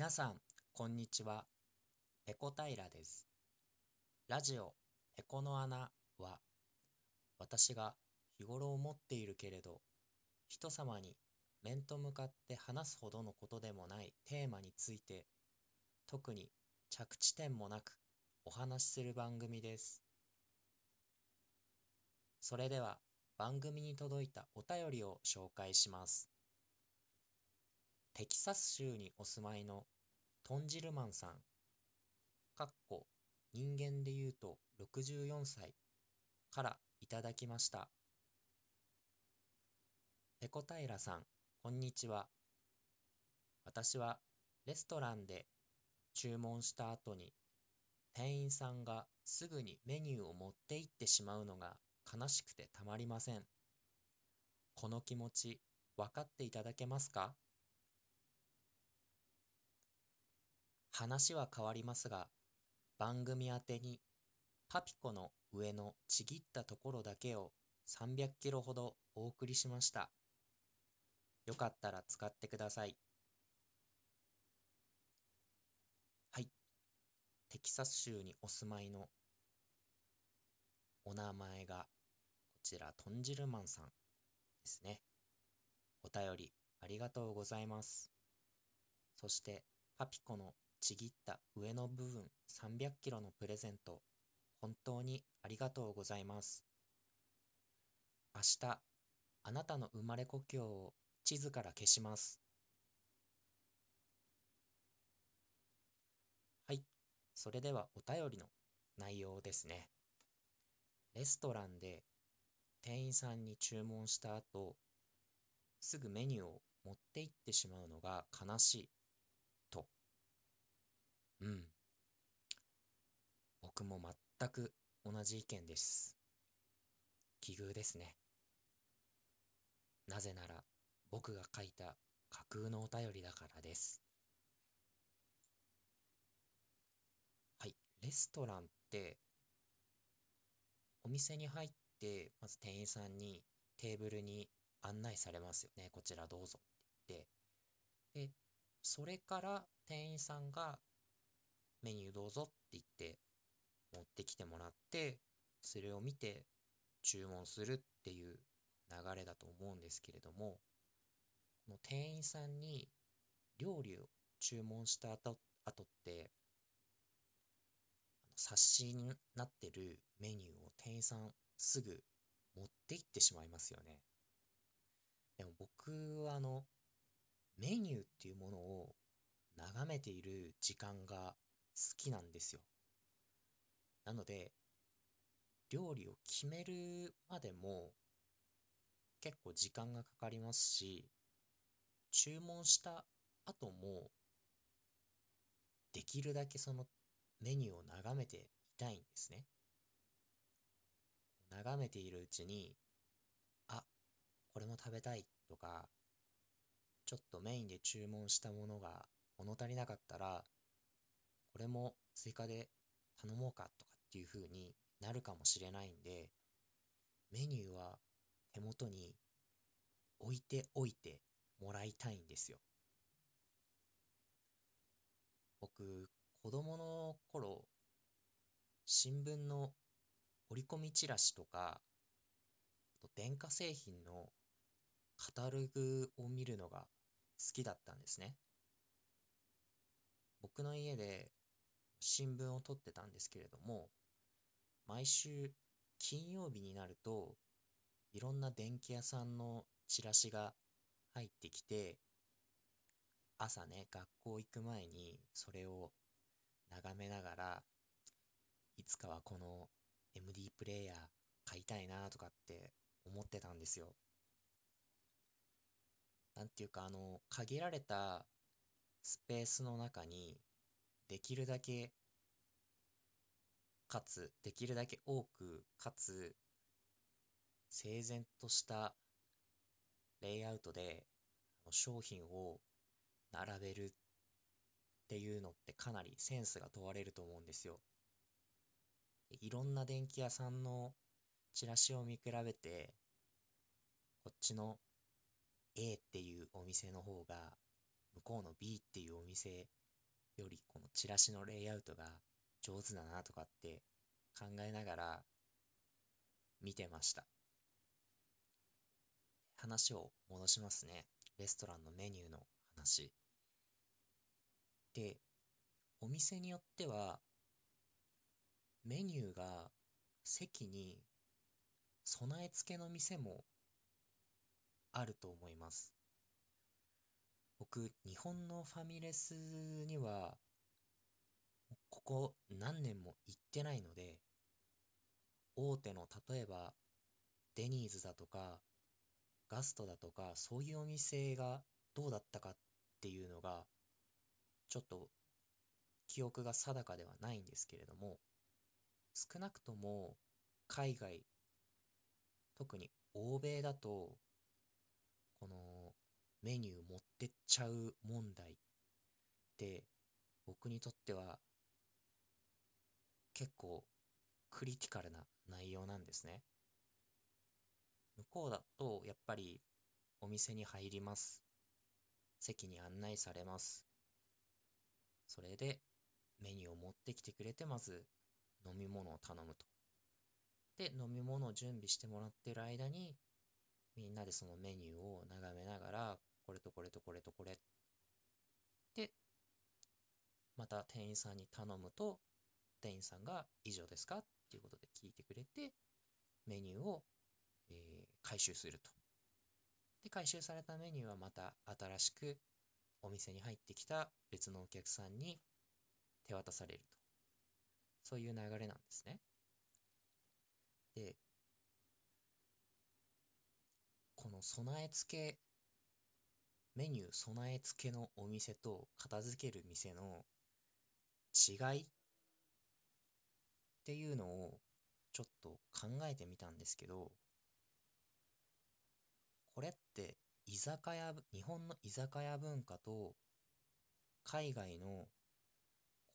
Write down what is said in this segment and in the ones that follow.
皆さん、こんにちは。ペコ平です。ラジオ、ペコの穴は、私が日頃思っているけれど、人様に面と向かって話すほどのことでもないテーマについて、特に着地点もなくお話しする番組です。それでは、番組に届いたお便りを紹介します。テキサス州にお住まいのトンジルマンさん、かっこ人間で言うと64歳からいただきました。ペコ平さん、こんにちは。私はレストランで注文した後に店員さんがすぐにメニューを持って行ってしまうのが悲しくてたまりません。この気持ち分かっていただけますか？話は変わりますが、番組宛てにパピコの上のちぎったところだけを300キロほどお送りしました。よかったら使ってください。はい。テキサス州にお住まいのお名前がこちらトンジルマンさんですね。お便りありがとうございます。そしてパピコのちぎった上の部分300キロのプレゼント、本当にありがとうございます。明日、あなたの生まれ故郷を地図から消します。はい、それではお便りの内容ですね。レストランで店員さんに注文した後、すぐメニューを持って行ってしまうのが悲しい。うん。僕も全く同じ意見です。奇遇ですね。なぜなら僕が書いた架空のお便りだからです。はい、レストランってお店に入ってまず店員さんにテーブルに案内されますよね。こちらどうぞって言って。で、それから店員さんがメニューどうぞって言って持ってきてもらって、それを見て注文するっていう流れだと思うんですけれども、この店員さんに料理を注文した後後って、冊子になってるメニューを店員さんすぐ持って行ってしまいますよね。でも僕はあの、メニューっていうものを眺めている時間がきなんですよ。なので、料理を決めるまでも結構時間がかかりますし、注文した後もできるだけそのメニューを眺めていたいんですね。眺めているうちに、あ、これも食べたいとか、ちょっとメインで注文したものが物足りなかったら、れも追加で頼もうかとかっていう風になるかもしれないんで、メニューは手元に置いておいてもらいたいんですよ。僕、子供の頃、新聞の折り込みチラシとか、と電化製品のカタログを見るのが好きだったんですね。僕の家で新聞を取ってたんですけれども、毎週金曜日になると、いろんな電気屋さんのチラシが入ってきて、朝ね、学校行く前にそれを眺めながら、いつかはこの MD プレイヤー買いたいなとかって思ってたんですよ。なんていうか、あの、限られたスペースの中に、できるだけ、かつ、できるだけ多く、かつ、整然としたレイアウトで商品を並べるっていうのってかなりセンスが問われると思うんですよ。いろんな電気屋さんのチラシを見比べて、こっちの A っていうお店の方が、向こうの B っていうお店よりこのチラシのレイアウトが上手だなとかって考えながら見てました。話を戻しますね。レストランのメニューの話。で、お店によっては、メニューが席に備え付けの店もあると思います。僕、日本のファミレスには、ここ何年も行ってないので、大手の例えばデニーズだとかガストだとかそういうお店がどうだったかっていうのがちょっと記憶が定かではないんですけれども少なくとも海外特に欧米だとこのメニュー持ってっちゃう問題って僕にとっては結構クリティカルな内容なんですね。向こうだとやっぱりお店に入ります。席に案内されます。それでメニューを持ってきてくれてまず飲み物を頼むと。で、飲み物を準備してもらってる間にみんなでそのメニューを眺めながらこれとこれとこれとこれでまた店員さんに頼むと店員さんが以上ですか？っていうことで聞いてくれて、メニューを、えー、回収すると。で、回収されたメニューはまた新しくお店に入ってきた別のお客さんに手渡されると。そういう流れなんですね。で、この備え付け、メニュー備え付けのお店と片付ける店の違いっていうのをちょっと考えてみたんですけど、これって居酒屋、日本の居酒屋文化と海外の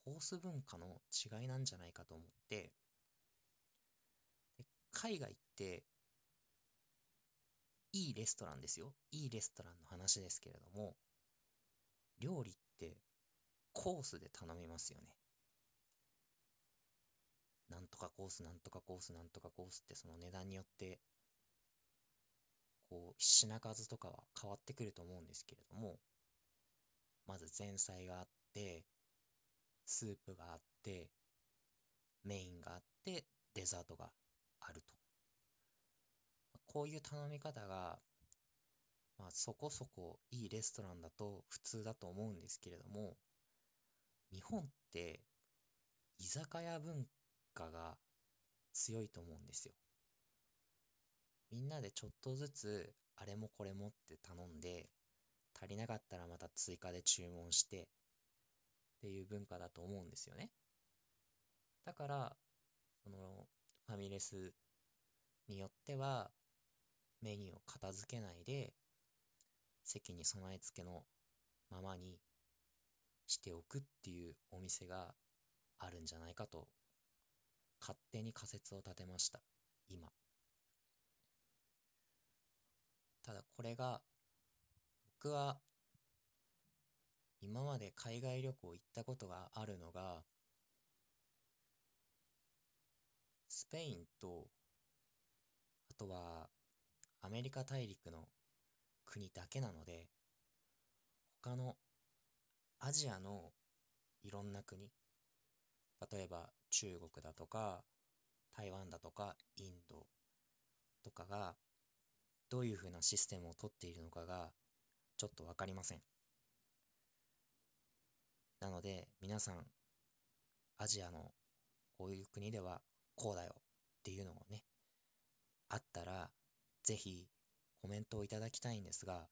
コース文化の違いなんじゃないかと思って、海外っていいレストランですよ。いいレストランの話ですけれども、料理ってコースで頼みますよね。なんとかコース、なんとかコース、なんとかコースってその値段によって、こう、品数とかは変わってくると思うんですけれども、まず前菜があって、スープがあって、メインがあって、デザートがあると。こういう頼み方が、まあ、そこそこいいレストランだと普通だと思うんですけれども、日本って居酒屋文化が強いと思うんですよ。みんなでちょっとずつあれもこれもって頼んで足りなかったらまた追加で注文してっていう文化だと思うんですよね。だからそのファミレスによってはメニューを片付けないで席に備え付けのままにしておくっていうお店があるんじゃないかと勝手に仮説を立てました。今。ただこれが、僕は今まで海外旅行行ったことがあるのが、スペインと、あとはアメリカ大陸の国だけなので、他のアジアのいろんな国、例えば中国だとか台湾だとかインドとかがどういうふうなシステムをとっているのかがちょっとわかりません。なので皆さんアジアのこういう国ではこうだよっていうのをねあったらぜひコメントをいただきたいんですが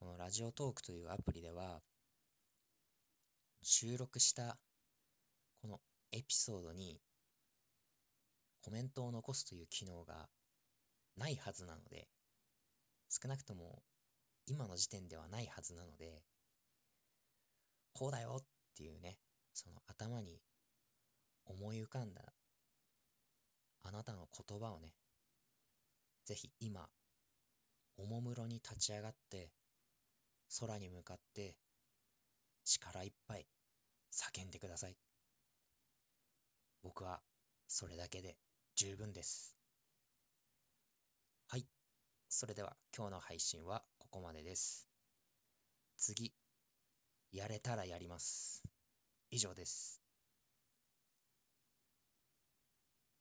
このラジオトークというアプリでは収録したこのエピソードにコメントを残すという機能がないはずなので、少なくとも今の時点ではないはずなので、こうだよっていうね、その頭に思い浮かんだあなたの言葉をね、ぜひ今、おもむろに立ち上がって、空に向かって力いっぱい叫んでください。僕はそれだけで十分です。はい。それでは今日の配信はここまでです。次、やれたらやります。以上です。